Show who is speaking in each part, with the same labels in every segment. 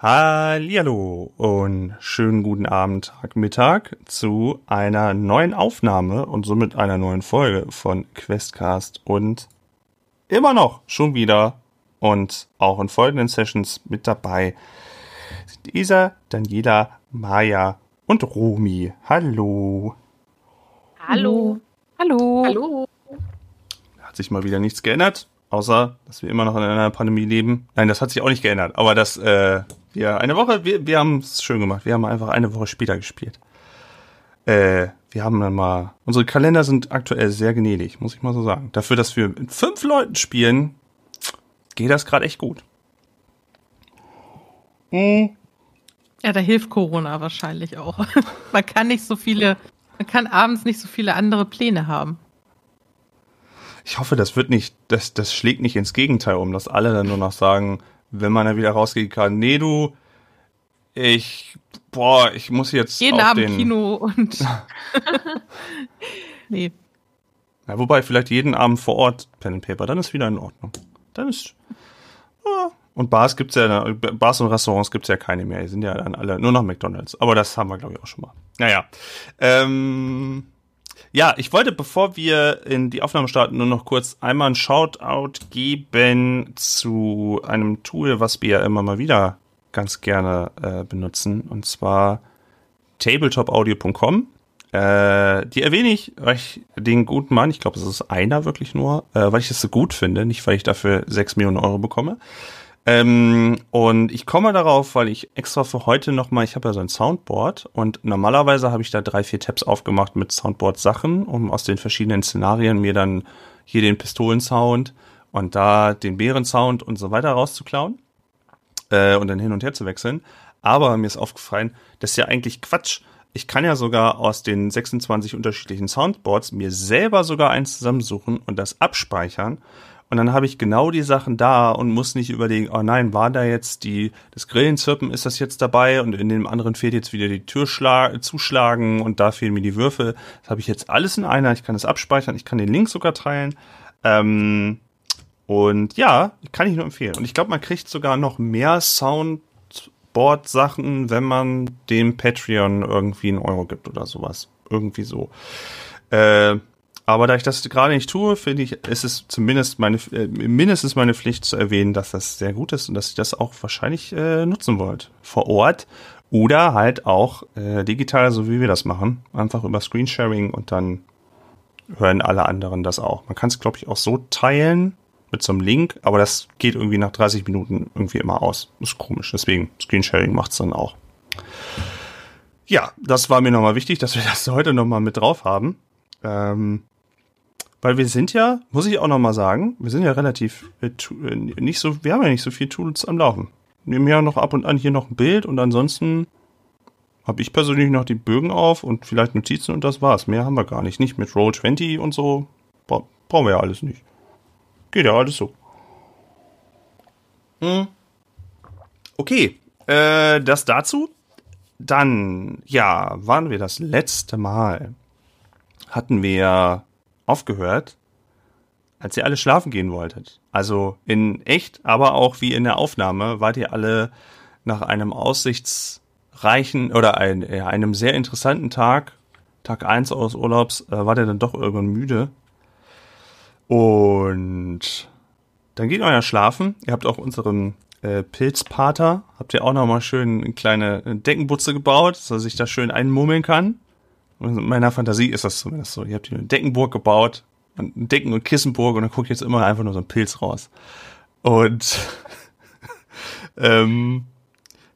Speaker 1: Hallihallo und schönen guten Abend, Tag, Mittag zu einer neuen Aufnahme und somit einer neuen Folge von Questcast und immer noch schon wieder und auch in folgenden Sessions mit dabei sind Isa, Daniela, Maya und Romi. Hallo.
Speaker 2: Hallo.
Speaker 3: Hallo.
Speaker 2: Hallo.
Speaker 1: Hat sich mal wieder nichts geändert, außer dass wir immer noch in einer Pandemie leben. Nein, das hat sich auch nicht geändert, aber das äh, wir eine Woche, wir, wir haben es schön gemacht. Wir haben einfach eine Woche später gespielt. Äh, wir haben dann mal, unsere Kalender sind aktuell sehr gnädig, muss ich mal so sagen. Dafür, dass wir mit fünf Leuten spielen, geht das gerade echt gut.
Speaker 4: Hm. Ja, da hilft Corona wahrscheinlich auch. man kann nicht so viele, man kann abends nicht so viele andere Pläne haben.
Speaker 1: Ich hoffe, das wird nicht, das, das schlägt nicht ins Gegenteil um, dass alle dann nur noch sagen, wenn man dann wieder rausgehen kann, nee, du, ich, boah, ich muss jetzt
Speaker 4: Jeden Abend den Kino und
Speaker 1: nee. Ja, wobei, vielleicht jeden Abend vor Ort Pen and Paper, dann ist wieder in Ordnung. Dann ist, ja. Und Bars gibt's ja, Bars und Restaurants gibt's ja keine mehr. Die sind ja dann alle nur noch McDonalds. Aber das haben wir, glaube ich, auch schon mal. Naja. Ähm, ja, ich wollte, bevor wir in die Aufnahme starten, nur noch kurz einmal ein Shoutout geben zu einem Tool, was wir ja immer mal wieder ganz gerne äh, benutzen, und zwar tabletopaudio.com. Äh, die erwähne ich, weil ich den guten Mann, ich glaube, es ist einer wirklich nur, äh, weil ich es so gut finde, nicht weil ich dafür sechs Millionen Euro bekomme. Ähm, und ich komme darauf, weil ich extra für heute nochmal, ich habe ja so ein Soundboard und normalerweise habe ich da drei, vier Tabs aufgemacht mit Soundboard-Sachen, um aus den verschiedenen Szenarien mir dann hier den Pistolen-Sound und da den Bären-Sound und so weiter rauszuklauen äh, und dann hin und her zu wechseln. Aber mir ist aufgefallen, das ist ja eigentlich Quatsch. Ich kann ja sogar aus den 26 unterschiedlichen Soundboards mir selber sogar eins zusammensuchen und das abspeichern und dann habe ich genau die Sachen da und muss nicht überlegen, oh nein, war da jetzt die, das Grillenzirpen, ist das jetzt dabei? Und in dem anderen fehlt jetzt wieder die Tür zuschlagen und da fehlen mir die Würfel. Das habe ich jetzt alles in einer. Ich kann es abspeichern, ich kann den Link sogar teilen. Ähm, und ja, kann ich nur empfehlen. Und ich glaube, man kriegt sogar noch mehr Soundboard-Sachen, wenn man dem Patreon irgendwie einen Euro gibt oder sowas. Irgendwie so. Äh, aber da ich das gerade nicht tue, finde ich, ist es zumindest meine, äh, mindestens meine Pflicht zu erwähnen, dass das sehr gut ist und dass ich das auch wahrscheinlich äh, nutzen wollt. Vor Ort oder halt auch äh, digital, so wie wir das machen. Einfach über Screensharing und dann hören alle anderen das auch. Man kann es, glaube ich, auch so teilen mit so einem Link, aber das geht irgendwie nach 30 Minuten irgendwie immer aus. Ist komisch. Deswegen, Screensharing macht's dann auch. Ja, das war mir nochmal wichtig, dass wir das heute nochmal mit drauf haben. Ähm, weil wir sind ja, muss ich auch nochmal sagen, wir sind ja relativ äh, äh, nicht so, wir haben ja nicht so viel Tools am Laufen. Nehmen ja noch ab und an hier noch ein Bild und ansonsten habe ich persönlich noch die Bögen auf und vielleicht Notizen und das war's. Mehr haben wir gar nicht. Nicht mit Roll20 und so. Bra brauchen wir ja alles nicht. Geht ja alles so. Hm. Okay, äh, das dazu. Dann, ja, waren wir das letzte Mal. Hatten wir aufgehört, als ihr alle schlafen gehen wolltet. Also in echt, aber auch wie in der Aufnahme, wart ihr alle nach einem aussichtsreichen oder ein, einem sehr interessanten Tag, Tag eins eures Urlaubs, äh, wart ihr dann doch irgendwann müde. Und dann geht euer schlafen. Ihr habt auch unseren äh, Pilzpater. Habt ihr auch noch mal schön eine kleine Deckenbutze gebaut, dass er sich da schön einmummeln kann. In meiner Fantasie ist das zumindest so. Ihr habt hier eine Deckenburg gebaut, eine Decken- und Kissenburg und dann guckt jetzt immer einfach nur so ein Pilz raus. Und ähm,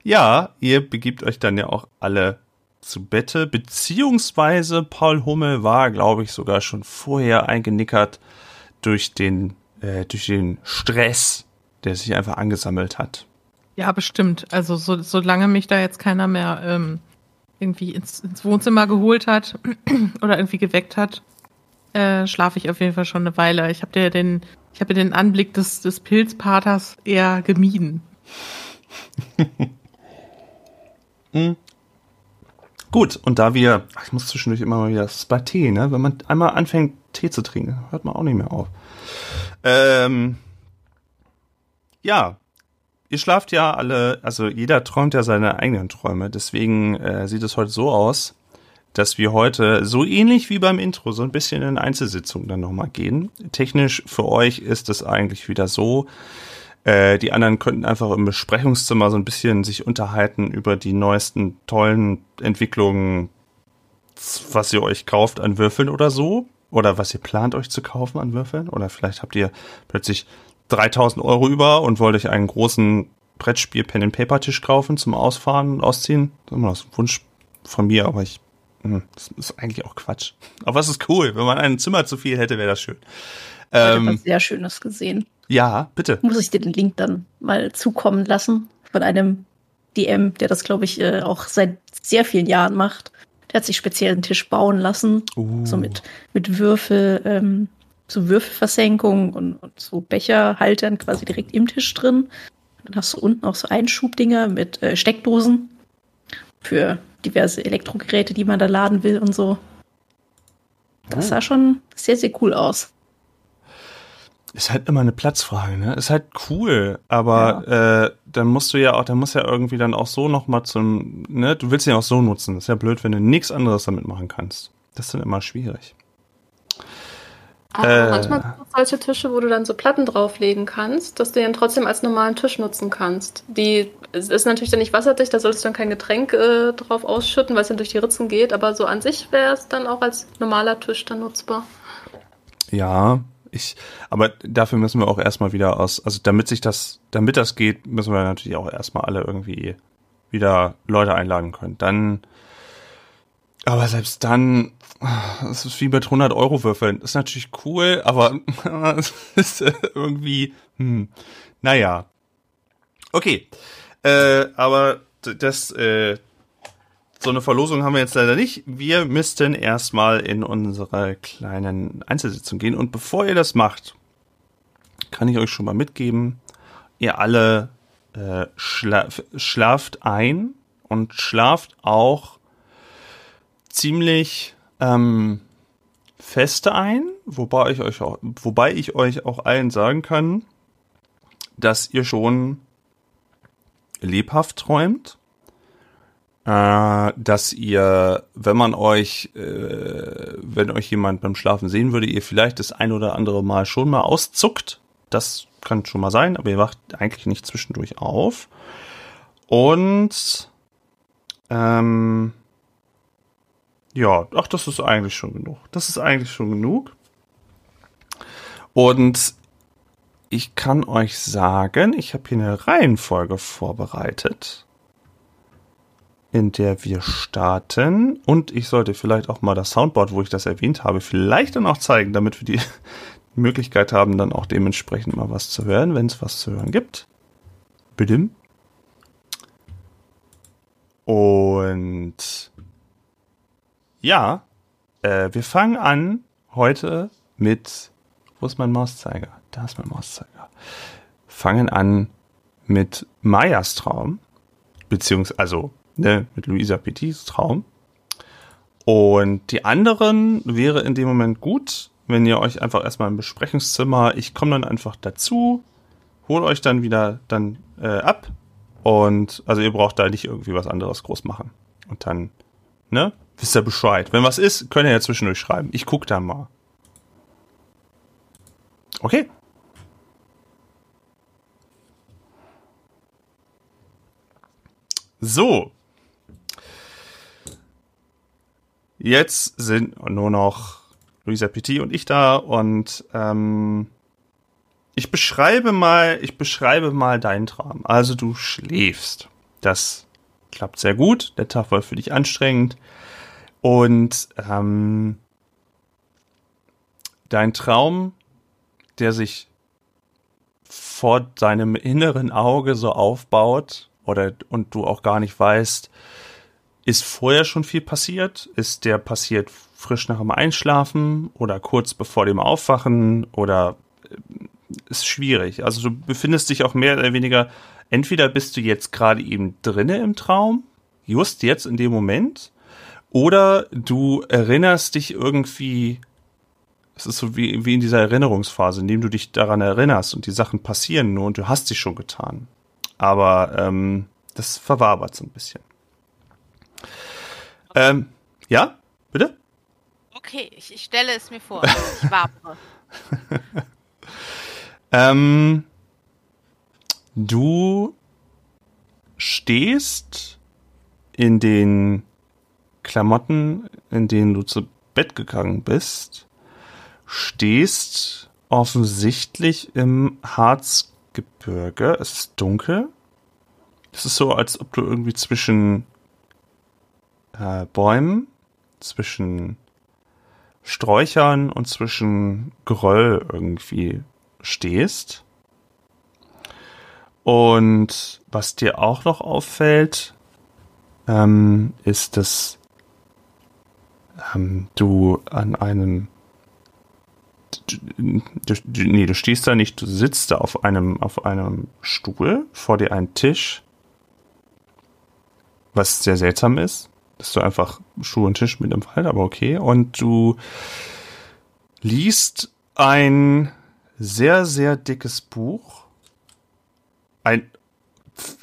Speaker 1: ja, ihr begibt euch dann ja auch alle zu Bette, beziehungsweise Paul Hummel war, glaube ich, sogar schon vorher eingenickert durch den, äh, durch den Stress, der sich einfach angesammelt hat.
Speaker 4: Ja, bestimmt. Also so, solange mich da jetzt keiner mehr ähm, irgendwie ins, ins Wohnzimmer geholt hat oder irgendwie geweckt hat, äh, schlafe ich auf jeden Fall schon eine Weile. Ich habe den, ich habe den Anblick des, des Pilzpaters eher gemieden.
Speaker 1: Gut, und da wir, ich muss zwischendurch immer mal wieder, das ist bei Tee, ne? Wenn man einmal anfängt, Tee zu trinken, hört man auch nicht mehr auf. Ähm, ja, ihr schlaft ja alle, also jeder träumt ja seine eigenen Träume, deswegen äh, sieht es heute so aus, dass wir heute so ähnlich wie beim Intro so ein bisschen in Einzelsitzungen dann nochmal gehen. Technisch für euch ist es eigentlich wieder so, äh, die anderen könnten einfach im Besprechungszimmer so ein bisschen sich unterhalten über die neuesten tollen Entwicklungen, was ihr euch kauft an Würfeln oder so. Oder was ihr plant euch zu kaufen an Würfeln. Oder vielleicht habt ihr plötzlich 3000 Euro über und wollt euch einen großen Brettspiel Pen and Paper Tisch kaufen zum Ausfahren und Ausziehen. Das ist immer noch so ein Wunsch von mir, aber ich, hm, das ist eigentlich auch Quatsch. Aber es ist cool. Wenn man ein Zimmer zu viel hätte, wäre das schön.
Speaker 5: Ich habe
Speaker 1: Ähm,
Speaker 5: was sehr Schönes gesehen.
Speaker 1: ja, bitte.
Speaker 5: Muss ich dir den Link dann mal zukommen lassen von einem DM, der das, glaube ich, äh, auch seit sehr vielen Jahren macht. Der hat sich speziell einen Tisch bauen lassen,
Speaker 1: Uh.
Speaker 5: so mit, mit Würfel, ähm, so Würfelversenkung und, und so Becherhaltern quasi direkt im Tisch drin. Dann hast du unten auch so Einschubdinger mit äh, Steckdosen für diverse Elektrogeräte, die man da laden will und so. Das sah schon sehr, sehr cool aus.
Speaker 1: Ist halt immer eine Platzfrage, ne? Ist halt cool, aber äh, dann musst du ja auch, dann muss ja irgendwie dann auch so noch mal zum, ne? Du willst ihn ja auch so nutzen. ist ja blöd, wenn du nichts anderes damit machen kannst. Das ist dann immer schwierig.
Speaker 2: Aber
Speaker 1: Äh.
Speaker 2: manchmal gibt es solche Tische, wo du dann so Platten drauflegen kannst, dass du den trotzdem als normalen Tisch nutzen kannst. Die ist natürlich dann nicht wasserdicht, da solltest du dann kein Getränk äh, drauf ausschütten, weil es dann durch die Ritzen geht, aber so an sich wäre es dann auch als normaler Tisch dann nutzbar.
Speaker 1: Ja, ich, aber dafür müssen wir auch erstmal wieder aus, also damit sich das, damit das geht, müssen wir natürlich auch erstmal alle irgendwie wieder Leute einladen können. Dann, aber selbst dann, es ist wie mit 100 Euro Würfeln. Ist natürlich cool, aber es ist irgendwie, hm, naja. Okay, äh, aber das, äh, so eine Verlosung haben wir jetzt leider nicht. Wir müssten erstmal in unsere kleinen Einzelsitzung gehen. Und bevor ihr das macht, kann ich euch schon mal mitgeben, ihr alle äh, schla schlaft ein und schlaft auch ziemlich ähm, feste ein, wobei ich euch auch, wobei ich euch auch allen sagen kann, dass ihr schon lebhaft träumt äh, dass ihr, wenn man euch, äh, wenn euch jemand beim Schlafen sehen würde, ihr vielleicht das ein oder andere Mal schon mal auszuckt. Das kann schon mal sein, aber ihr wacht eigentlich nicht zwischendurch auf. Und ähm, ja, ach, das ist eigentlich schon genug. Das ist eigentlich schon genug. Und ich kann euch sagen, ich habe hier eine Reihenfolge vorbereitet in der wir starten. Und ich sollte vielleicht auch mal das Soundboard, wo ich das erwähnt habe, vielleicht dann auch zeigen, damit wir die Möglichkeit haben, dann auch dementsprechend mal was zu hören, wenn es was zu hören gibt. Bitte. Und ja, äh, wir fangen an heute mit, wo ist mein Mauszeiger? Da ist mein Mauszeiger. Fangen an mit Mayas Traum, beziehungsweise, also ne, mit Luisa Petits Traum. Und die anderen wäre in dem Moment gut, wenn ihr euch einfach erstmal im Besprechungszimmer, ich komme dann einfach dazu, hol euch dann wieder dann äh, ab und also ihr braucht da nicht irgendwie was anderes groß machen. Und dann, ne, wisst ihr Bescheid. Wenn was ist, könnt ihr ja zwischendurch schreiben. Ich guck da mal. Okay. So. Jetzt sind nur noch Luisa Petit und ich da und ähm, ich beschreibe mal, ich beschreibe mal deinen Traum. Also du schläfst. Das klappt sehr gut. Der Tag war für dich anstrengend. Und ähm, dein Traum, der sich vor deinem inneren Auge so aufbaut oder und du auch gar nicht weißt, ist vorher schon viel passiert? Ist der passiert frisch nach dem Einschlafen oder kurz bevor dem Aufwachen oder äh, ist schwierig. Also du befindest dich auch mehr oder weniger, entweder bist du jetzt gerade eben drinne im Traum, just jetzt in dem Moment, oder du erinnerst dich irgendwie, es ist so wie, wie in dieser Erinnerungsphase, in dem du dich daran erinnerst und die Sachen passieren nur und du hast sie schon getan. Aber ähm, das verwabert so ein bisschen. Ähm, ja, bitte?
Speaker 6: Okay, ich, ich stelle es mir vor. Ich wabere.
Speaker 1: Ähm, du stehst in den Klamotten, in denen du zu Bett gegangen bist, stehst offensichtlich im Harzgebirge. Es ist dunkel. Es ist so, als ob du irgendwie zwischen äh, Bäumen, zwischen Sträuchern und zwischen Geröll irgendwie stehst. Und was dir auch noch auffällt, ähm, ist, dass ähm, du an einem du, nee, du stehst da nicht, du sitzt da auf einem, auf einem Stuhl, vor dir ein Tisch, was sehr seltsam ist, dass du einfach Stuhl und Tisch mit im Wald, aber okay, und du liest ein sehr, sehr dickes Buch. Ein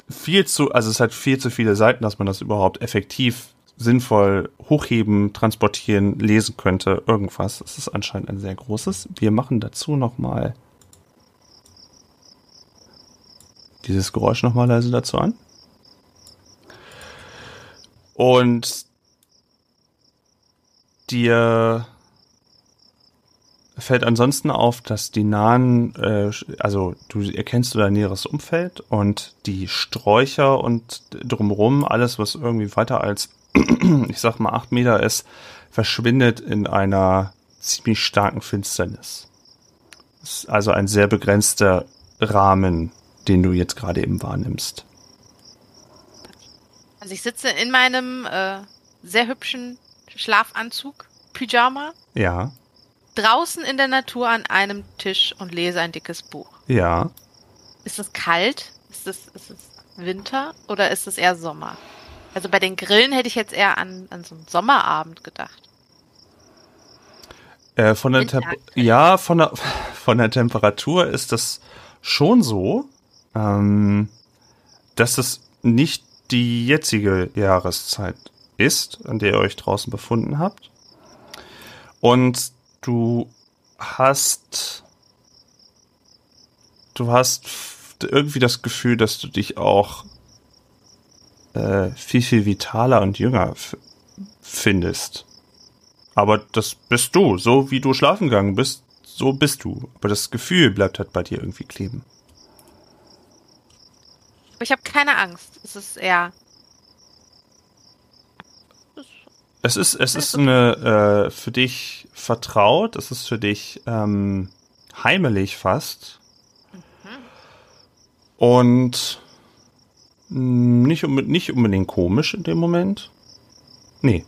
Speaker 1: viel zu, also es hat viel zu viele Seiten, dass man das überhaupt effektiv, sinnvoll hochheben, transportieren, lesen könnte, irgendwas. Es ist anscheinend ein sehr großes. Wir machen dazu nochmal dieses Geräusch nochmal leise dazu an. Und dir fällt ansonsten auf, dass die nahen, äh, also du erkennst dein näheres Umfeld und die Sträucher und drumherum, alles, was irgendwie weiter als, ich sag mal, acht Meter ist, verschwindet in einer ziemlich starken Finsternis. Das ist also ein sehr begrenzter Rahmen, den du jetzt gerade eben wahrnimmst.
Speaker 6: Also ich sitze in meinem äh, sehr hübschen Schlafanzug, Pyjama.
Speaker 1: Ja
Speaker 6: draußen in der Natur an einem Tisch und lese ein dickes Buch.
Speaker 1: Ja.
Speaker 6: Ist es kalt? Ist es, ist es Winter oder ist es eher Sommer? Also bei den Grillen hätte ich jetzt eher an, an so einen Sommerabend gedacht.
Speaker 1: Äh, von der Temp ja, von der, von der Temperatur ist das schon so, ähm, dass es nicht die jetzige Jahreszeit ist, an der ihr euch draußen befunden habt. Und du hast, du hast irgendwie das Gefühl, dass du dich auch äh, viel, viel vitaler und jünger findest. Aber das bist du. So wie du schlafen gegangen bist, so bist du. Aber das Gefühl bleibt halt bei dir irgendwie kleben.
Speaker 6: Aber ich habe keine Angst. Es ist eher
Speaker 1: Es ist, es ist eine äh, für dich vertraut, es ist für dich ähm, heimelig fast. Mhm. Und nicht, nicht unbedingt komisch in dem Moment. Nee.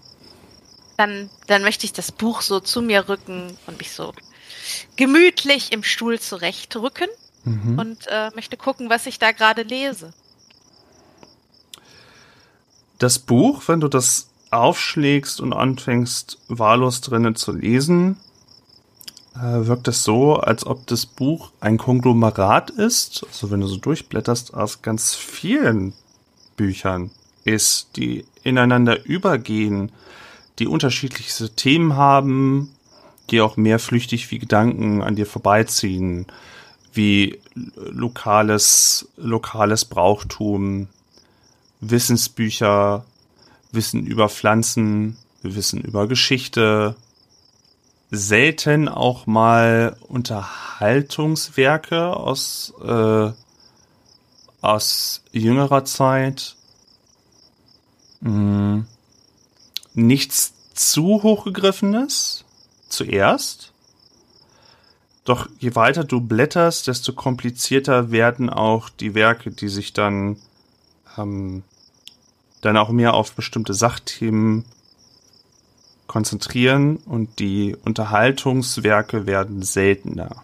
Speaker 6: Dann, dann möchte ich das Buch so zu mir rücken und mich so gemütlich im Stuhl zurechtrücken mhm. und äh, möchte gucken, was ich da gerade lese.
Speaker 1: Das Buch, wenn du das aufschlägst und anfängst wahllos drinnen zu lesen, wirkt es so, als ob das Buch ein Konglomerat ist. Also wenn du so durchblätterst aus ganz vielen Büchern ist, die ineinander übergehen, die unterschiedlichste Themen haben, die auch mehr flüchtig wie Gedanken an dir vorbeiziehen, wie lokales, lokales Brauchtum, Wissensbücher, Wissen über Pflanzen, Wissen über Geschichte, selten auch mal Unterhaltungswerke aus, äh, aus jüngerer Zeit. Hm. Nichts zu hochgegriffenes zuerst. Doch je weiter du blätterst, desto komplizierter werden auch die Werke, die sich dann, ähm, dann auch mehr auf bestimmte Sachthemen konzentrieren und die Unterhaltungswerke werden seltener.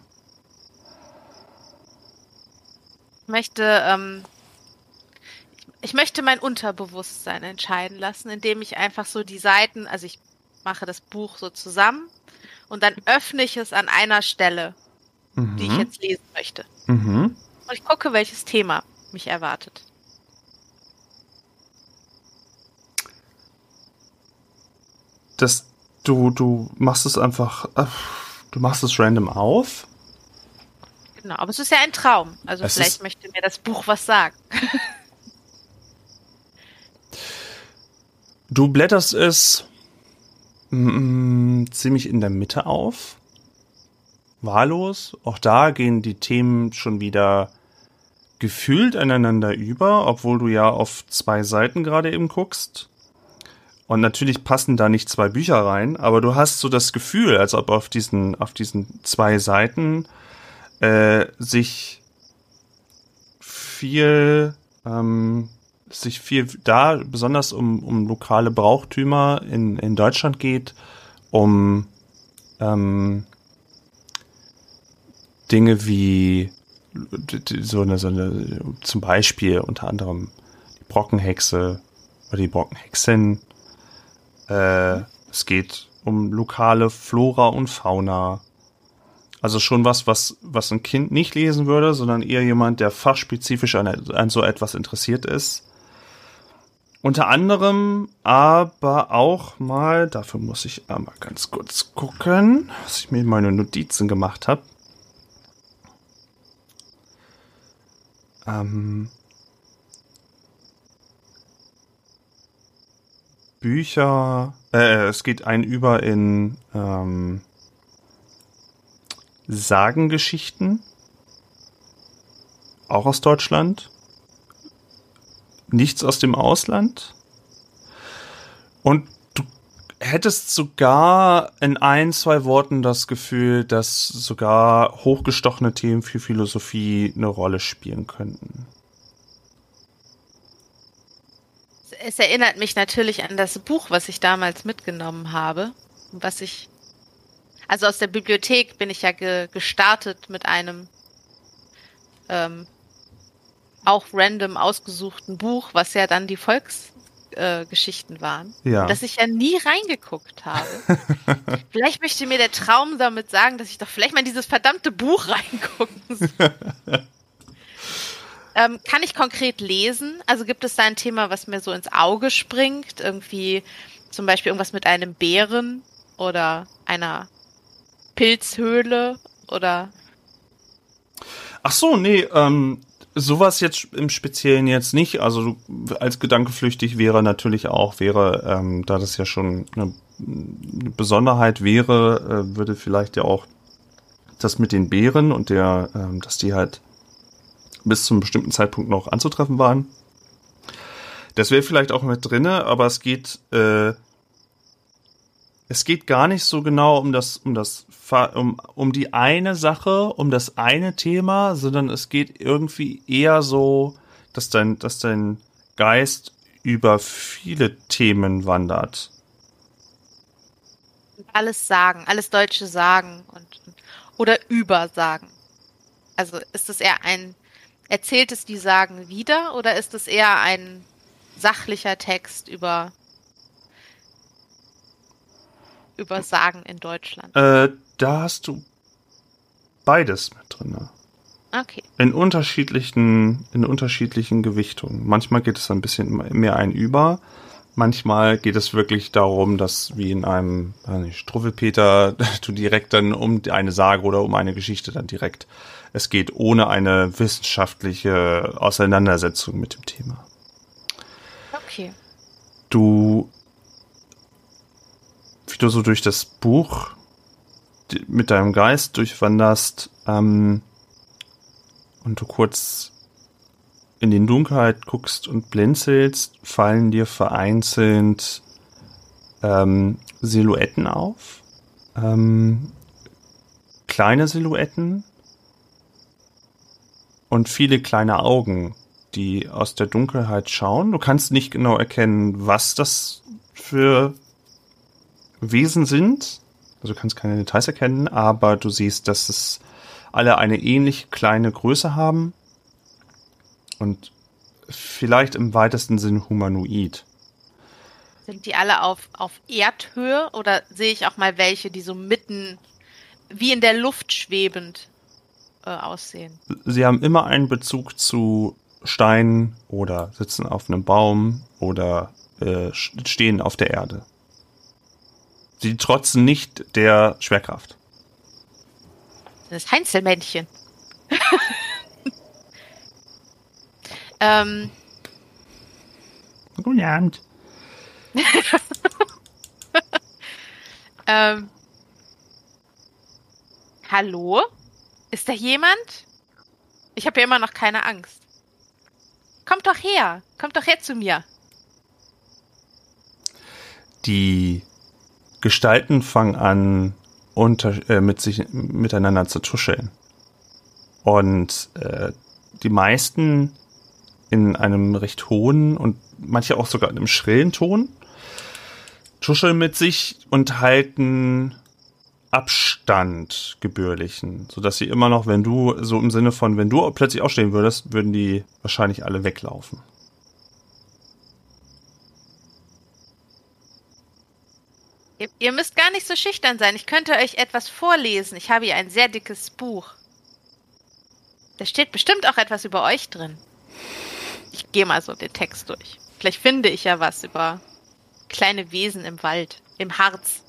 Speaker 6: Ich möchte, ähm, ich möchte mein Unterbewusstsein entscheiden lassen, indem ich einfach so die Seiten, also ich mache das Buch so zusammen und dann öffne ich es an einer Stelle, mhm. die ich mhm. jetzt lesen möchte. Mhm. Und ich gucke, welches Thema mich erwartet.
Speaker 1: Das, du, du machst es einfach, äh, du machst es random auf.
Speaker 6: Genau, aber es ist ja ein Traum. Also es vielleicht möchte mir das Buch was sagen.
Speaker 1: du blätterst es mm, ziemlich in der Mitte auf. Wahllos. Auch da gehen die Themen schon wieder gefühlt aneinander über, obwohl du ja auf zwei Seiten gerade eben guckst. Und natürlich passen da nicht zwei Bücher rein, aber du hast so das Gefühl, als ob auf diesen, auf diesen zwei Seiten äh, sich viel, ähm, sich viel da besonders um, um lokale Brauchtümer in, in Deutschland geht, um ähm, Dinge wie so eine, so eine, zum Beispiel unter anderem die Brockenhexe oder die Brockenhexen. Äh, es geht um lokale Flora und Fauna. Also schon was, was, was ein Kind nicht lesen würde, sondern eher jemand, der fachspezifisch an, an so etwas interessiert ist. Unter anderem aber auch mal, dafür muss ich einmal ganz kurz gucken, was ich mir in meine Notizen gemacht habe. Ähm, Bücher, äh, es geht ein über in ähm, Sagengeschichten, auch aus Deutschland, nichts aus dem Ausland. Und du hättest sogar in ein, zwei Worten das Gefühl, dass sogar hochgestochene Themen für Philosophie eine Rolle spielen könnten.
Speaker 6: Es erinnert mich natürlich an das Buch, was ich damals mitgenommen habe, was ich also aus der Bibliothek bin ich ja ge gestartet mit einem ähm, auch random ausgesuchten Buch, was ja dann die Volksgeschichten äh, waren, ja. dass ich ja nie reingeguckt habe. vielleicht möchte mir der Traum damit sagen, dass ich doch vielleicht mal in dieses verdammte Buch reingucken soll. ähm, kann ich konkret lesen? Also gibt es da ein Thema, was mir so ins Auge springt? Irgendwie zum Beispiel irgendwas mit einem Bären oder einer Pilzhöhle oder?
Speaker 1: Ach so, nee, ähm, sowas jetzt im Speziellen jetzt nicht. Also als Gedanke flüchtig wäre natürlich auch, wäre, ähm, da das ja schon eine, eine Besonderheit wäre, äh, würde vielleicht ja auch das mit den Bären und der, ähm, dass die halt bis zum bestimmten Zeitpunkt noch anzutreffen waren. Das wäre vielleicht auch mit drinne, aber es geht äh, es geht gar nicht so genau um das, um das, um, um die eine Sache, um das eine Thema, sondern es geht irgendwie eher so, dass dein, dass dein Geist über viele Themen wandert.
Speaker 6: Alles sagen, alles Deutsche sagen und, oder übersagen. Also ist es eher ein, erzählt es die Sagen wieder oder ist es eher ein sachlicher Text über über Sagen in Deutschland?
Speaker 1: Äh, da hast du beides mit drin.
Speaker 6: Okay.
Speaker 1: In unterschiedlichen, in unterschiedlichen Gewichtungen. Manchmal geht es ein bisschen mehr ein über. Manchmal geht es wirklich darum, dass wie in einem Struffelpeter du direkt dann um eine Sage oder um eine Geschichte dann direkt es geht ohne eine wissenschaftliche Auseinandersetzung mit dem Thema. du, wie du so durch das Buch mit deinem Geist durchwanderst ähm, und du kurz in die Dunkelheit guckst und blinzelst, fallen dir vereinzelt ähm, Silhouetten auf. Ähm, kleine Silhouetten und viele kleine Augen, die aus der Dunkelheit schauen. Du kannst nicht genau erkennen, was das für Wesen sind. Also kannst keine Details erkennen, aber du siehst, dass es alle eine ähnlich kleine Größe haben und vielleicht im weitesten Sinn humanoid.
Speaker 6: Sind die alle auf, auf Erdhöhe oder sehe ich auch mal welche, die so mitten wie in der Luft schwebend äh, aussehen?
Speaker 1: Sie haben immer einen Bezug zu Steinen oder sitzen auf einem Baum oder äh, stehen auf der Erde. Sie trotzen nicht der Schwerkraft.
Speaker 6: Das Heinzelmännchen. ähm,
Speaker 1: Guten Abend.
Speaker 6: ähm, hallo? Ist da jemand? Ich habe ja immer noch keine Angst. Kommt doch her. Kommt doch her zu mir.
Speaker 1: Die Gestalten fangen an, unter, äh, mit sich miteinander zu tuscheln. Und äh, die meisten in einem recht hohen und manche auch sogar in einem schrillen Ton tuscheln mit sich und halten Abstand gebührlichen, sodass sie immer noch, wenn du so im Sinne von, wenn du plötzlich aufstehen würdest, würden die wahrscheinlich alle weglaufen.
Speaker 6: Ihr, müsst gar nicht so schüchtern sein. Ich könnte euch etwas vorlesen. Ich habe hier ein sehr dickes Buch. Da steht bestimmt auch etwas über euch drin. Ich gehe mal so den Text durch. Vielleicht finde ich ja was über kleine Wesen im Wald, im Harz.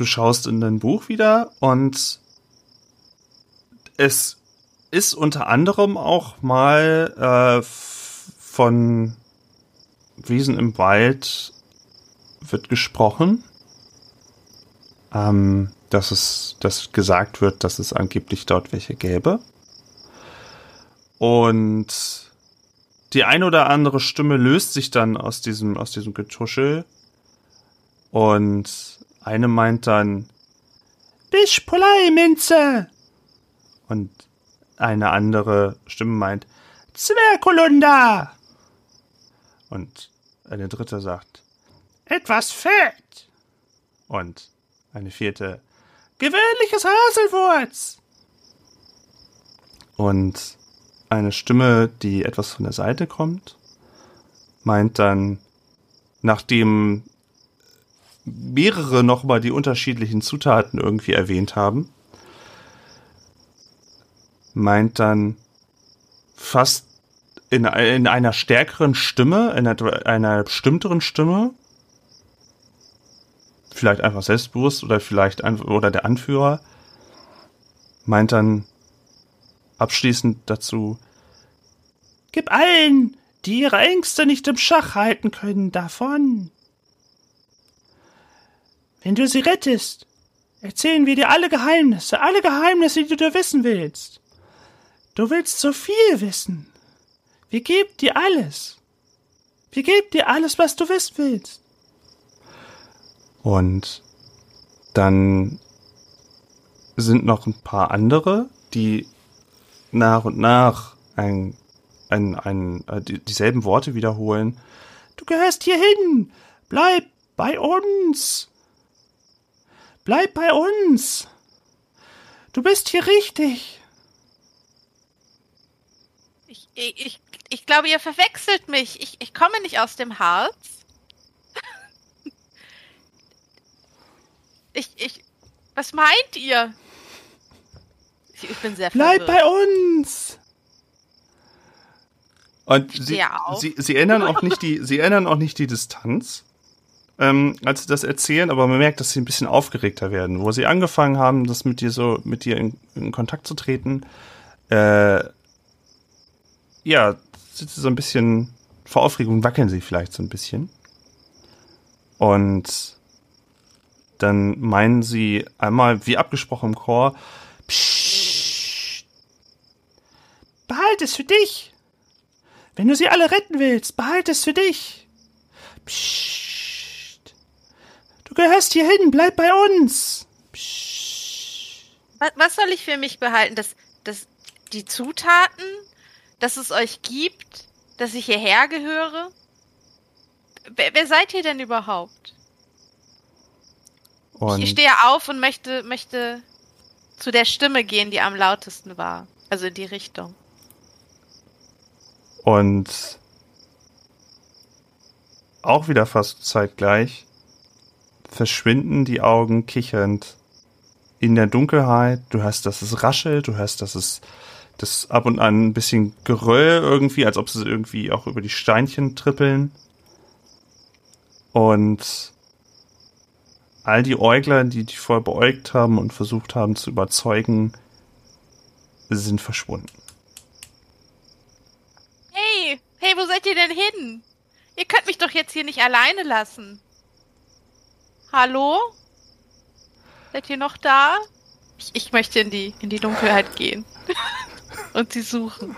Speaker 1: du schaust in dein Buch wieder und es ist unter anderem auch mal äh, von Wesen im Wald wird gesprochen, ähm, dass es, dass gesagt wird, dass es angeblich dort welche gäbe. Und die ein oder andere Stimme löst sich dann aus diesem, aus diesem Getuschel und eine meint dann, Bisch Polei, Minze! Und eine andere Stimme meint, Zwergholunda! Und eine dritte sagt, etwas Fett! Und eine vierte, gewöhnliches Haselwurz! Und eine Stimme, die etwas von der Seite kommt, meint dann, nachdem mehrere nochmal die unterschiedlichen Zutaten irgendwie erwähnt haben, meint dann fast in, in einer stärkeren Stimme, in einer, einer bestimmteren Stimme, vielleicht einfach selbstbewusst oder vielleicht ein, oder der Anführer, meint dann abschließend dazu, Gib allen, die ihre Ängste nicht im Schach halten können, davon. Wenn du sie rettest, erzählen wir dir alle Geheimnisse, alle Geheimnisse, die du wissen willst. Du willst so viel wissen. Wir geben dir alles. Wir geben dir alles, was du wissen willst. Und dann sind noch ein paar andere, die nach und nach ein, ein, ein, äh, die, dieselben Worte wiederholen. Du gehörst hierhin. Bleib bei uns. Bleib bei uns. Du bist hier richtig.
Speaker 6: Ich, ich, ich, ich glaube, ihr verwechselt mich. Ich, ich komme nicht aus dem Harz. Ich, ich, was meint ihr? Ich, ich bin sehr
Speaker 1: Bleib
Speaker 6: verwirrt.
Speaker 1: bei uns. Und sie,
Speaker 6: auf.
Speaker 1: sie, sie ändern auch nicht die, sie ändern auch nicht die Distanz, ähm, als sie das erzählen, aber man merkt, dass sie ein bisschen aufgeregter werden. Wo sie angefangen haben, das mit dir so, mit dir in, in Kontakt zu treten, äh, ja, sind sie so ein bisschen, vor Aufregung wackeln sie vielleicht so ein bisschen. Und dann meinen sie einmal, wie abgesprochen im Chor, Psst, behalt es für dich. Wenn du sie alle retten willst, behalt es für dich. Psst, du gehörst hierhin, bleib bei uns. Psst.
Speaker 6: Was, soll ich für mich behalten? Das, das, die Zutaten, dass es euch gibt, dass ich hierher gehöre? Wer, wer seid ihr denn überhaupt?
Speaker 1: Und
Speaker 6: Ich stehe auf und möchte, möchte zu der Stimme gehen, die am lautesten war. Also in die Richtung.
Speaker 1: Und auch wieder fast zeitgleich verschwinden die Augen kichernd in der Dunkelheit. Du hörst, dass es raschelt, du hörst, dass es das ab und an ein bisschen Geröll irgendwie, als ob sie irgendwie auch über die Steinchen trippeln. Und all die Äugler, die dich vorher beäugt haben und versucht haben zu überzeugen, sind verschwunden.
Speaker 6: Hey, hey, wo seid ihr denn hin? Ihr könnt mich doch jetzt hier nicht alleine lassen. Hallo? Seid ihr noch da? Ich, ich möchte in die, in die Dunkelheit gehen. Und sie suchen.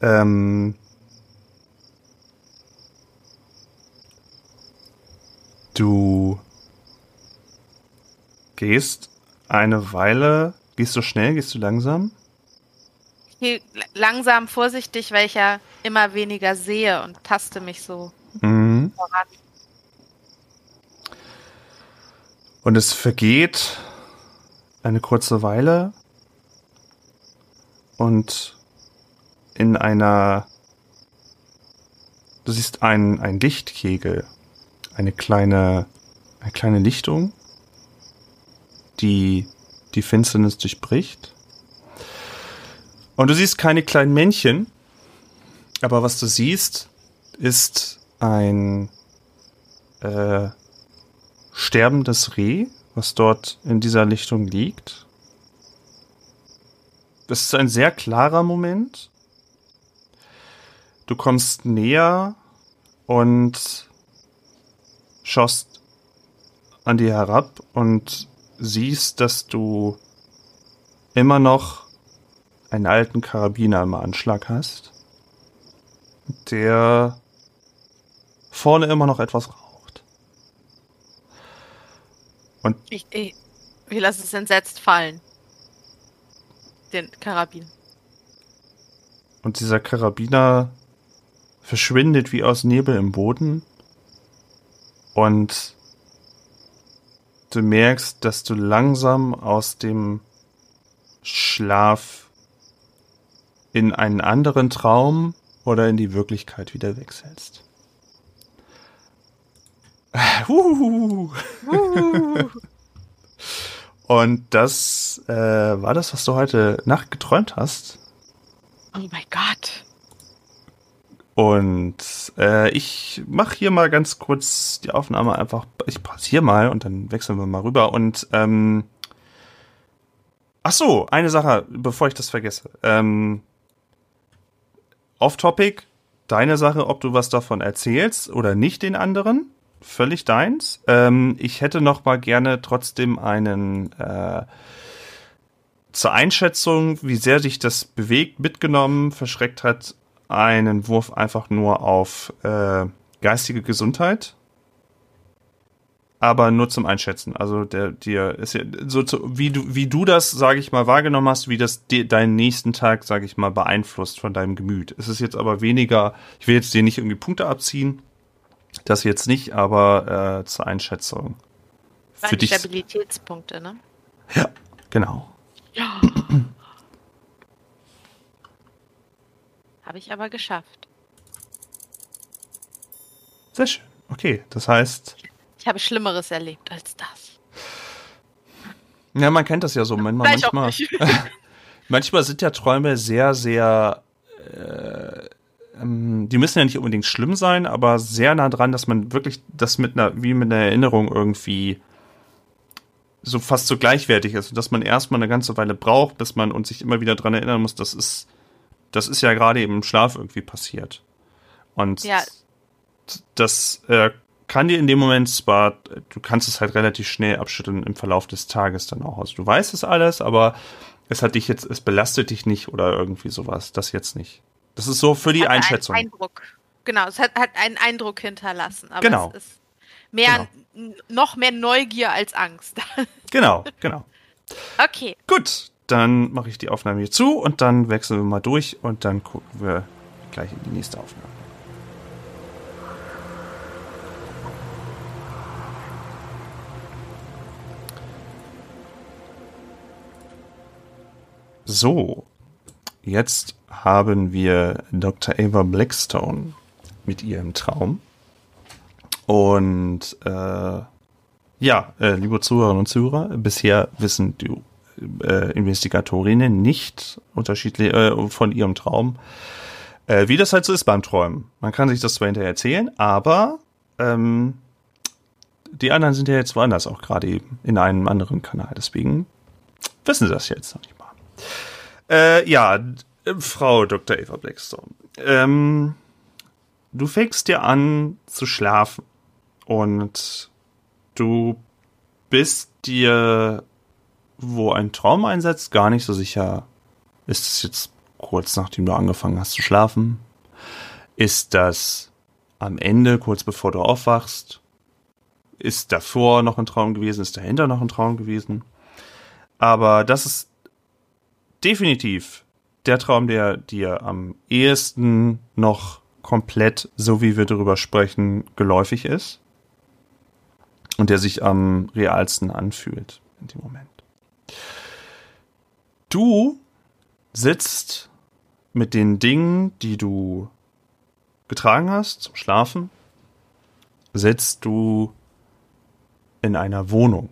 Speaker 1: Ähm, du gehst eine Weile, gehst du schnell, gehst du langsam?
Speaker 6: Ich gehe langsam vorsichtig, weil ich ja immer weniger sehe und taste mich so
Speaker 1: Mhm.
Speaker 6: voran.
Speaker 1: Und es vergeht eine kurze Weile und in einer du siehst einen, einen Lichtkegel, eine kleine, eine kleine Lichtung, die die Finsternis durchbricht. Und du siehst keine kleinen Männchen, aber was du siehst, ist ein äh, sterbendes Reh, was dort in dieser Lichtung liegt. Das ist ein sehr klarer Moment. Du kommst näher und schaust an dir herab und siehst, dass du immer noch einen alten Karabiner im Anschlag hast, der vorne immer noch etwas raucht. Und
Speaker 6: Ich, ich, wir lassen es entsetzt fallen. Den Karabin.
Speaker 1: Und dieser Karabiner verschwindet wie aus Nebel im Boden. Und du merkst, dass du langsam aus dem Schlaf in einen anderen Traum oder in die Wirklichkeit wieder wechselst. Huhuhu. Und das äh, war das, was du heute Nacht geträumt hast.
Speaker 6: Oh mein Gott.
Speaker 1: Und äh, ich mache hier mal ganz kurz die Aufnahme einfach. Ich pausiere mal und dann wechseln wir mal rüber. Und ähm, ach so, eine Sache, bevor ich das vergesse. Ähm, Off-Topic, deine Sache, ob du was davon erzählst oder nicht den anderen. Völlig deins. Ähm, ich hätte noch mal gerne trotzdem einen äh, zur Einschätzung, wie sehr dich das bewegt, mitgenommen, verschreckt hat, einen Wurf einfach nur auf äh, geistige Gesundheit. Aber nur zum Einschätzen. Also der dir ist ja so zu, wie du wie du das, sage ich mal, wahrgenommen hast, wie das de, deinen nächsten Tag, sage ich mal, beeinflusst von deinem Gemüt. Es ist jetzt aber weniger. Ich will jetzt dir nicht irgendwie Punkte abziehen, das jetzt nicht, aber äh, zur Einschätzung. Für dich.
Speaker 6: Stabilitätspunkte, ne?
Speaker 1: Ja, genau.
Speaker 6: Habe ich aber geschafft.
Speaker 1: Sehr schön. Okay, das heißt,
Speaker 6: Ich habe Schlimmeres erlebt als das.
Speaker 1: ja, man kennt das ja so manchmal.
Speaker 6: Vielleicht auch
Speaker 1: manchmal, manchmal sind ja Träume sehr, sehr. Äh, ähm, die müssen ja nicht unbedingt schlimm sein, aber sehr nah dran, dass man wirklich das mit einer, wie mit einer Erinnerung irgendwie so fast so gleichwertig ist und dass man erstmal eine ganze Weile braucht, bis man und sich immer wieder dran erinnern muss, das ist das ist ja gerade eben im Schlaf irgendwie passiert. Und
Speaker 6: Ja.
Speaker 1: das äh, kann dir in dem Moment zwar, du kannst es halt relativ schnell abschütteln im Verlauf des Tages dann auch. Also du weißt es alles, aber es hat dich jetzt, es belastet dich nicht oder irgendwie sowas. Das jetzt nicht. Das ist so für die
Speaker 6: Hat einen
Speaker 1: Einschätzung.
Speaker 6: Eindruck. Genau, es hat, hat einen Eindruck hinterlassen. Aber
Speaker 1: Genau.
Speaker 6: es ist mehr, n- noch mehr Neugier als Angst.
Speaker 1: Genau, genau.
Speaker 6: okay.
Speaker 1: Gut, dann mache ich die Aufnahme hier zu und dann wechseln wir mal durch und dann gucken wir gleich in die nächste Aufnahme. So, jetzt haben wir Dr. Ava Blackstone mit ihrem Traum. Und äh, ja, äh, liebe Zuhörerinnen und Zuhörer, bisher wissen die äh, Investigatorinnen nicht unterschiedlich äh, von ihrem Traum, äh, wie das halt so ist beim Träumen. Man kann sich das zwar hinterher erzählen, aber ähm, die anderen sind ja jetzt woanders auch gerade eben in einem anderen Kanal. Deswegen wissen sie das jetzt noch nicht mal. Äh, ja, Frau Dr. Eva Blackstone. Ähm, du fängst dir an zu schlafen und du bist dir, wo ein Traum einsetzt, gar nicht so sicher. Ist es jetzt kurz nachdem du angefangen hast zu schlafen? Ist das am Ende, kurz bevor du aufwachst? Ist davor noch ein Traum gewesen? Ist dahinter noch ein Traum gewesen? Aber das ist definitiv der Traum, der dir am ehesten noch komplett, so wie wir darüber sprechen, geläufig ist und der sich am realsten anfühlt in dem Moment. Du sitzt mit den Dingen, die du getragen hast zum Schlafen, sitzt du in einer Wohnung.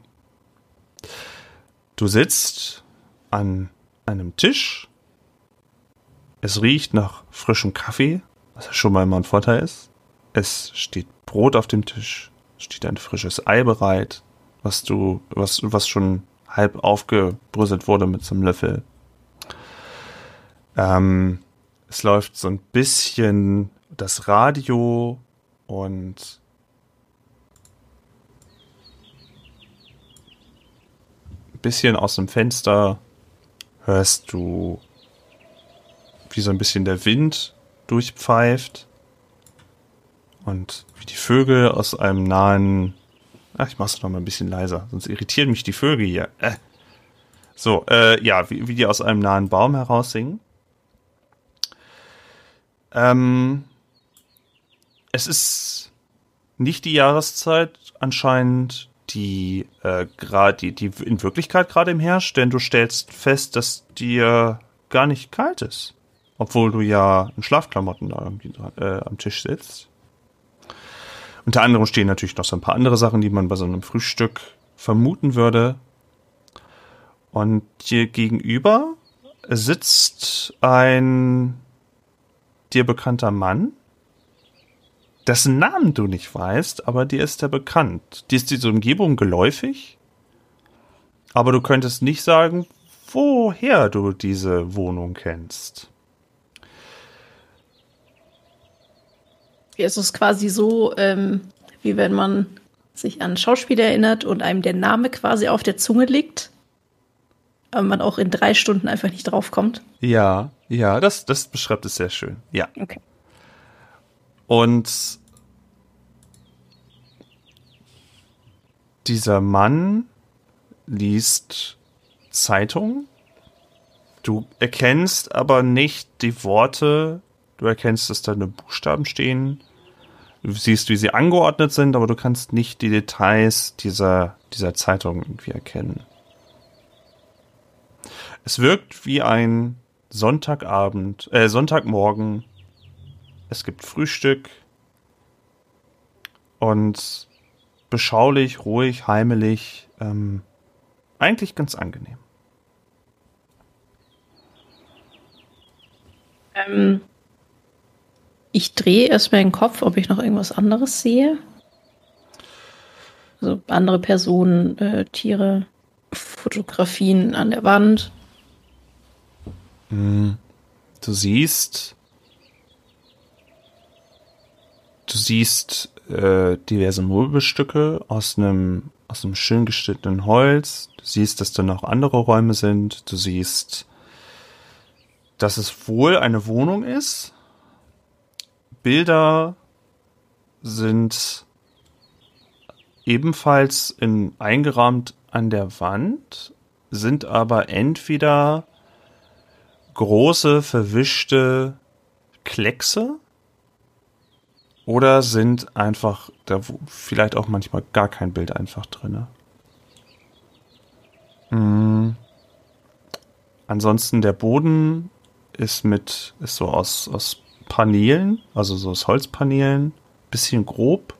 Speaker 1: Du sitzt an einem Tisch. Es riecht nach frischem Kaffee, was ja schon mal immer ein Vorteil ist. Es steht Brot auf dem Tisch, steht ein frisches Ei bereit, was du, was, was schon halb aufgebröselt wurde mit so einem Löffel. Ähm, es läuft so ein bisschen das Radio und ein bisschen aus dem Fenster hörst du, wie so ein bisschen der Wind durchpfeift und wie die Vögel aus einem nahen. Ach, ich mach's noch mal ein bisschen leiser, sonst irritieren mich die Vögel hier. Äh. So, äh, ja, wie, wie die aus einem nahen Baum heraussingen. Ähm, es ist nicht die Jahreszeit anscheinend, die äh, gerade die, die in Wirklichkeit gerade im herrscht, denn du stellst fest, dass dir gar nicht kalt ist, obwohl du ja in Schlafklamotten da dran, äh, am Tisch sitzt. Unter anderem stehen natürlich noch so ein paar andere Sachen, die man bei so einem Frühstück vermuten würde. Und dir gegenüber sitzt ein dir bekannter Mann, dessen Namen du nicht weißt, aber dir ist er bekannt. Dir ist diese Umgebung geläufig, aber du könntest nicht sagen, woher du diese Wohnung kennst.
Speaker 5: Es ist quasi so, ähm, wie wenn man sich an Schauspieler erinnert und einem der Name quasi auf der Zunge liegt, aber man auch in drei Stunden einfach nicht draufkommt.
Speaker 1: Ja, ja, das, das beschreibt es sehr schön. Ja.
Speaker 5: Okay.
Speaker 1: Und dieser Mann liest Zeitung. Du erkennst aber nicht die Worte. Du erkennst, dass da eine Buchstaben stehen. Du siehst, wie sie angeordnet sind, aber du kannst nicht die Details dieser, dieser Zeitung irgendwie erkennen. Es wirkt wie ein Sonntagabend, äh, Sonntagmorgen es gibt Frühstück und beschaulich, ruhig, heimelig, ähm, eigentlich ganz angenehm.
Speaker 5: Ähm, ich drehe erstmal den Kopf, ob ich noch irgendwas anderes sehe. Also andere Personen, äh, Tiere, Fotografien an der Wand.
Speaker 1: du siehst, du siehst äh, diverse Möbelstücke aus einem aus einem schön geschnittenen Holz. Du siehst, dass da noch andere Räume sind. Du siehst, dass es wohl eine Wohnung ist. Bilder sind ebenfalls in, eingerahmt an der Wand, sind aber entweder große, verwischte Kleckse oder sind einfach da vielleicht auch manchmal gar kein Bild einfach drin. Mhm. Ansonsten der Boden ist mit ist so aus aus Paneelen, also so aus Holzpaneelen, bisschen grob.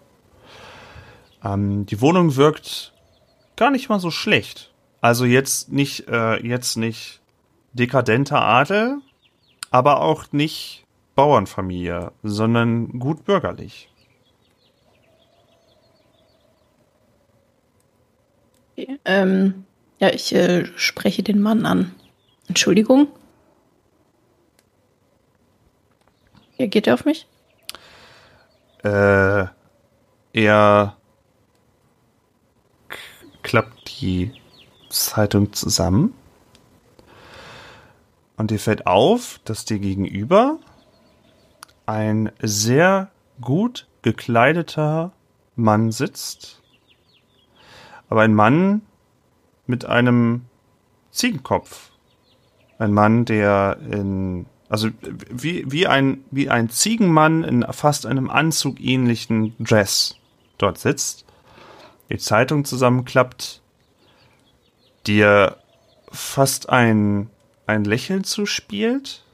Speaker 1: Ähm, die Wohnung wirkt gar nicht mal so schlecht. Also jetzt nicht äh, jetzt nicht dekadenter Adel, aber auch nicht Bauernfamilie, sondern gut bürgerlich.
Speaker 5: Okay. Ähm, ja, ich äh, spreche den Mann an. Entschuldigung. Ja, geht er auf mich?
Speaker 1: Äh, er klappt die Zeitung zusammen und dir fällt auf, dass dir gegenüber ein sehr gut gekleideter Mann sitzt, aber ein Mann mit einem Ziegenkopf. Ein Mann, der in, also wie, wie, ein, wie ein Ziegenmann in fast einem Anzug ähnlichen Dress dort sitzt, die Zeitung zusammenklappt, dir fast ein ein Lächeln zuspielt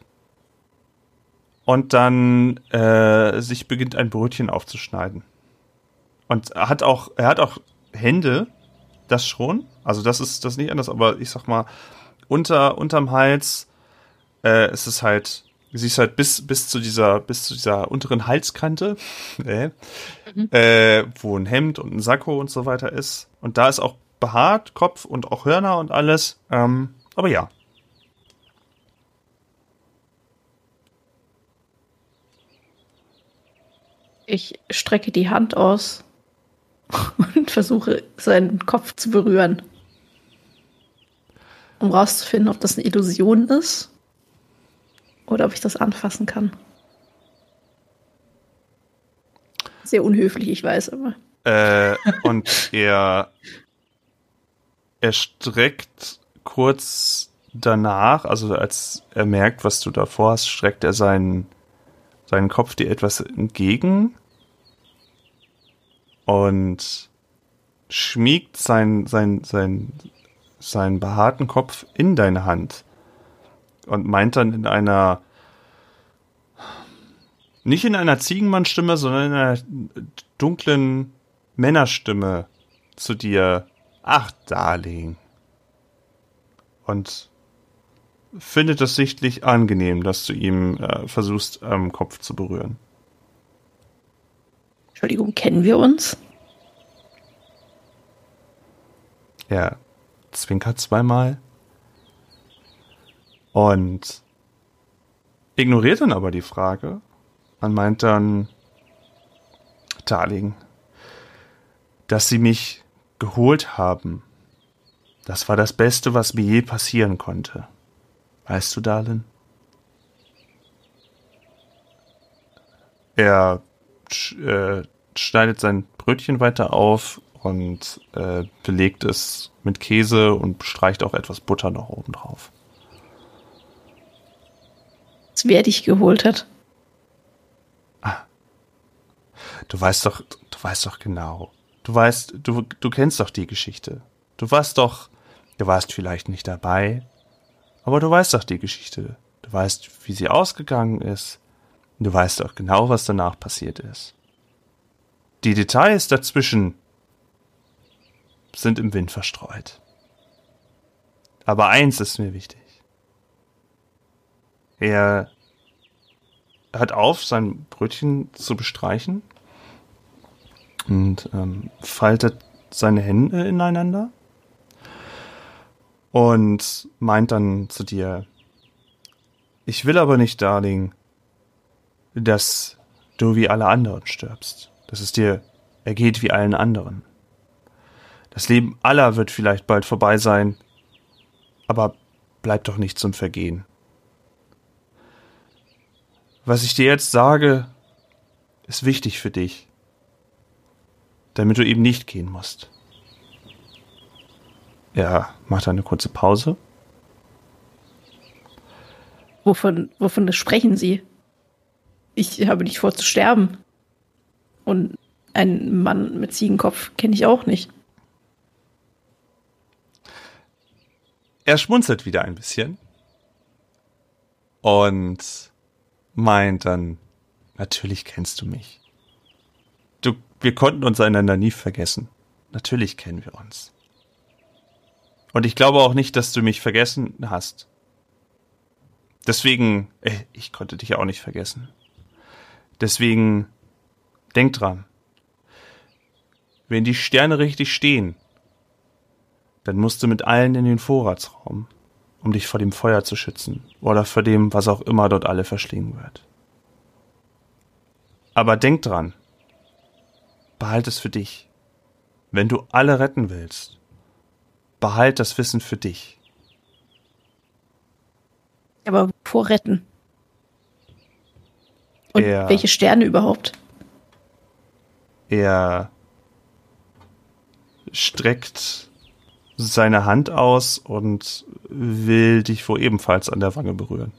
Speaker 1: und dann äh, sich beginnt ein Brötchen aufzuschneiden. Und er hat auch, er hat auch Hände, das schon. Also das ist das nicht anders, aber ich sag mal, unter, unterm Hals äh, ist es halt, siehst halt bis, bis zu dieser, bis zu dieser unteren Halskante, äh, mhm. äh, wo ein Hemd und ein Sakko und so weiter ist. Und da ist auch behaart, Kopf und auch Hörner und alles. Ähm, aber ja,
Speaker 5: Ich strecke die Hand aus und versuche, seinen Kopf zu berühren. Um rauszufinden, ob das eine Illusion ist oder ob ich das anfassen kann. Sehr unhöflich, ich weiß, aber.
Speaker 1: Äh, und er, er streckt kurz danach, also als er merkt, was du davor hast, streckt er seinen seinen Kopf dir etwas entgegen und schmiegt sein, sein, sein, seinen behaarten Kopf in deine Hand und meint dann in einer nicht in einer Ziegenmannstimme, sondern in einer dunklen Männerstimme zu dir. Ach, Darling. Und findet es sichtlich angenehm, dass du ihm äh, versuchst, am Kopf zu berühren.
Speaker 5: Entschuldigung, kennen wir uns?
Speaker 1: Er zwinkert zweimal und ignoriert dann aber die Frage. Man meint dann, Darling, dass sie mich geholt haben. Das war das Beste, was mir je passieren konnte. Weißt du, Darlin? Er äh, schneidet sein Brötchen weiter auf und äh, belegt es mit Käse und streicht auch etwas Butter noch oben drauf.
Speaker 5: Wer dich geholt hat.
Speaker 1: Ah. Du weißt doch, du weißt doch genau. Du weißt, du, du kennst doch die Geschichte. Du warst doch, du warst vielleicht nicht dabei, aber du weißt doch die Geschichte. Du weißt, wie sie ausgegangen ist. Du weißt auch genau, was danach passiert ist. Die Details dazwischen sind im Wind verstreut. Aber eins ist mir wichtig. Er hört auf, sein Brötchen zu bestreichen und ähm, faltet seine Hände ineinander und meint dann zu dir, Ich will aber nicht, Darling, dass du wie alle anderen stirbst. Dass es dir ergeht wie allen anderen. Das Leben aller wird vielleicht bald vorbei sein, aber bleibt doch nicht zum Vergehen. Was ich dir jetzt sage, ist wichtig für dich, damit du eben nicht gehen musst. Er macht eine kurze Pause.
Speaker 5: Wovon, wovon sprechen Sie? Ich habe nicht vor zu sterben. Und einen Mann mit Ziegenkopf kenne ich auch nicht.
Speaker 1: Er schmunzelt wieder ein bisschen und meint dann, natürlich kennst du mich. Du, wir konnten uns einander nie vergessen. Natürlich kennen wir uns. Und ich glaube auch nicht, dass du mich vergessen hast. Deswegen, äh, ich konnte dich auch nicht vergessen. Deswegen, denk dran. Wenn die Sterne richtig stehen, dann musst du mit allen in den Vorratsraum, um dich vor dem Feuer zu schützen oder vor dem, was auch immer dort alle verschlingen wird. Aber denk dran, behalt es für dich. Wenn du alle retten willst, behalt das Wissen für dich.
Speaker 5: Aber vor retten? Und
Speaker 1: Er-
Speaker 5: welche Sterne überhaupt?
Speaker 1: Er streckt seine Hand aus und will dich wohl ebenfalls an der Wange berühren.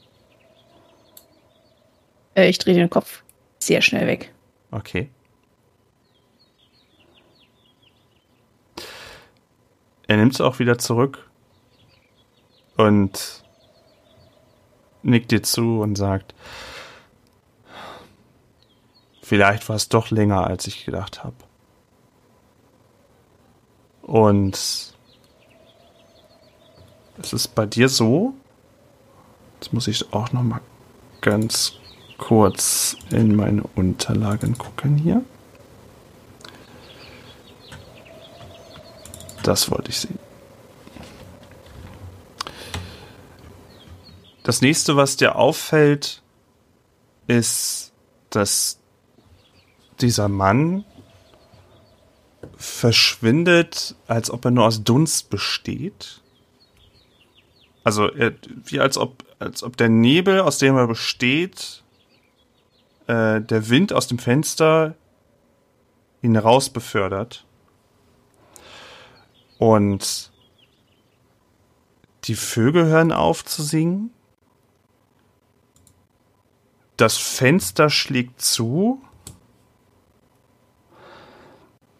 Speaker 5: Äh, ich drehe den Kopf sehr schnell weg.
Speaker 1: Okay. Er nimmt es auch wieder zurück und nickt dir zu und sagt, vielleicht war es doch länger, als ich gedacht habe. Und es ist bei dir so, jetzt muss ich auch noch mal ganz kurz in meine Unterlagen gucken hier. Das wollte ich sehen. Das nächste, was dir auffällt, ist, dass dieser Mann verschwindet, als ob er nur aus Dunst besteht. Also er, wie als ob, als ob der Nebel, aus dem er besteht, äh, der Wind aus dem Fenster ihn raus befördert. Und die Vögel hören auf zu singen. Das Fenster schlägt zu.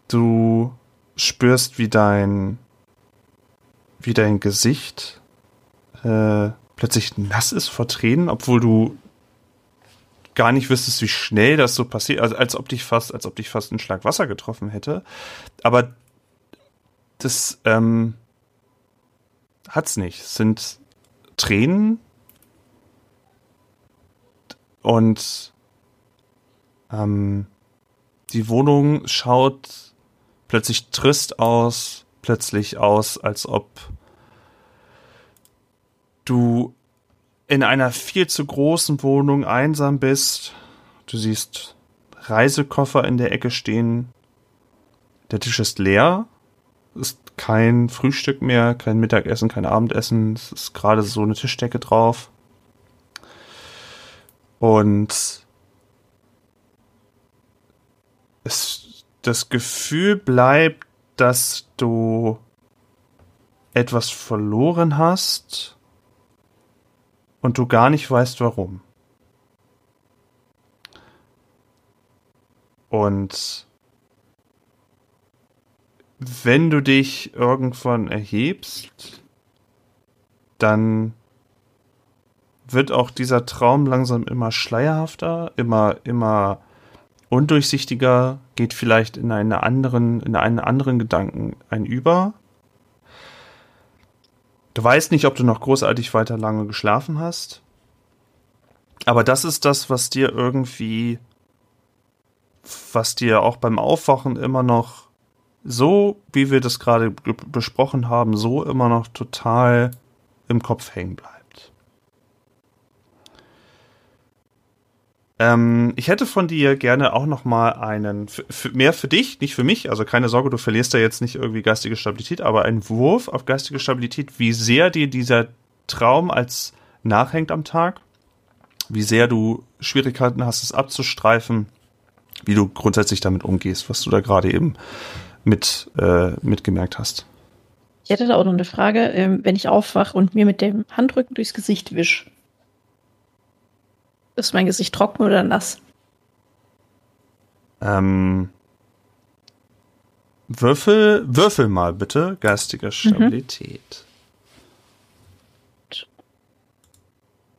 Speaker 1: Du spürst, wie dein, wie dein Gesicht äh, plötzlich nass ist vor Tränen, obwohl du gar nicht wüsstest, wie schnell das so passiert, also als ob dich fast, als ob dich fast ein Schlag Wasser getroffen hätte. Aber das ähm, hat's nicht. Es sind Tränen und ähm, die Wohnung schaut plötzlich trist aus, plötzlich aus, als ob du in einer viel zu großen Wohnung einsam bist. Du siehst Reisekoffer in der Ecke stehen. Der Tisch ist leer. Ist kein Frühstück mehr, kein Mittagessen, kein Abendessen. Es ist gerade so eine Tischdecke drauf. Und es, das Gefühl bleibt, dass du etwas verloren hast und du gar nicht weißt warum. Und wenn du dich irgendwann erhebst, dann wird auch dieser Traum langsam immer schleierhafter, immer, immer undurchsichtiger, geht vielleicht in einen anderen, in einen anderen Gedanken ein über. Du weißt nicht, ob du noch großartig weiter lange geschlafen hast. Aber das ist das, was dir irgendwie, was dir auch beim Aufwachen immer noch so, wie wir das gerade ge- besprochen haben, so immer noch total im Kopf hängen bleibt. Ähm, ich hätte von dir gerne auch noch mal einen, mehr für dich, nicht für mich. Also keine Sorge, du verlierst da jetzt nicht irgendwie geistige Stabilität, aber einen Wurf auf geistige Stabilität, wie sehr dir dieser Traum als nachhängt am Tag, wie sehr du Schwierigkeiten hast, es abzustreifen, wie du grundsätzlich damit umgehst, was du da gerade eben mit äh, mitgemerkt hast.
Speaker 5: Ich hätte da auch noch eine Frage, ähm, wenn ich aufwache und mir mit dem Handrücken durchs Gesicht wisch. Ist mein Gesicht trocken oder nass?
Speaker 1: Ähm, Würfel, würfel mal bitte geistige Stabilität.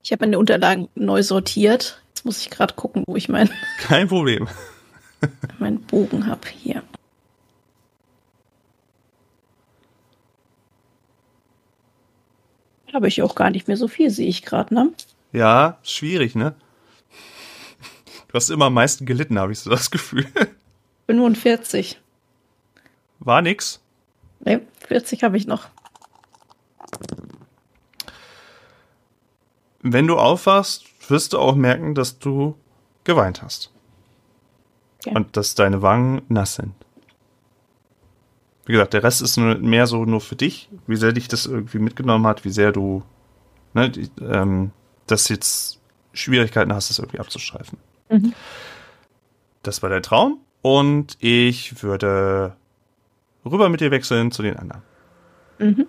Speaker 5: Ich habe meine Unterlagen neu sortiert. Jetzt muss ich gerade gucken, wo ich meinen
Speaker 1: Kein Problem.
Speaker 5: meinen Bogen habe. Hier. Habe ich auch gar nicht mehr so viel, sehe ich gerade, ne?
Speaker 1: Ja, schwierig, ne? Du hast immer am meisten gelitten, habe ich so das Gefühl.
Speaker 5: 45.
Speaker 1: War nix.
Speaker 5: Ne, 40 habe ich noch.
Speaker 1: Wenn du aufwachst, wirst du auch merken, dass du geweint hast.
Speaker 5: Ja.
Speaker 1: Und dass deine Wangen nass sind. Wie gesagt, der Rest ist mehr so nur für dich, wie sehr dich das irgendwie mitgenommen hat, wie sehr du, ne, die, ähm, das jetzt Schwierigkeiten hast, das irgendwie abzustreifen.
Speaker 5: Mhm.
Speaker 1: Das war dein Traum und ich würde rüber mit dir wechseln zu den anderen.
Speaker 5: Mhm.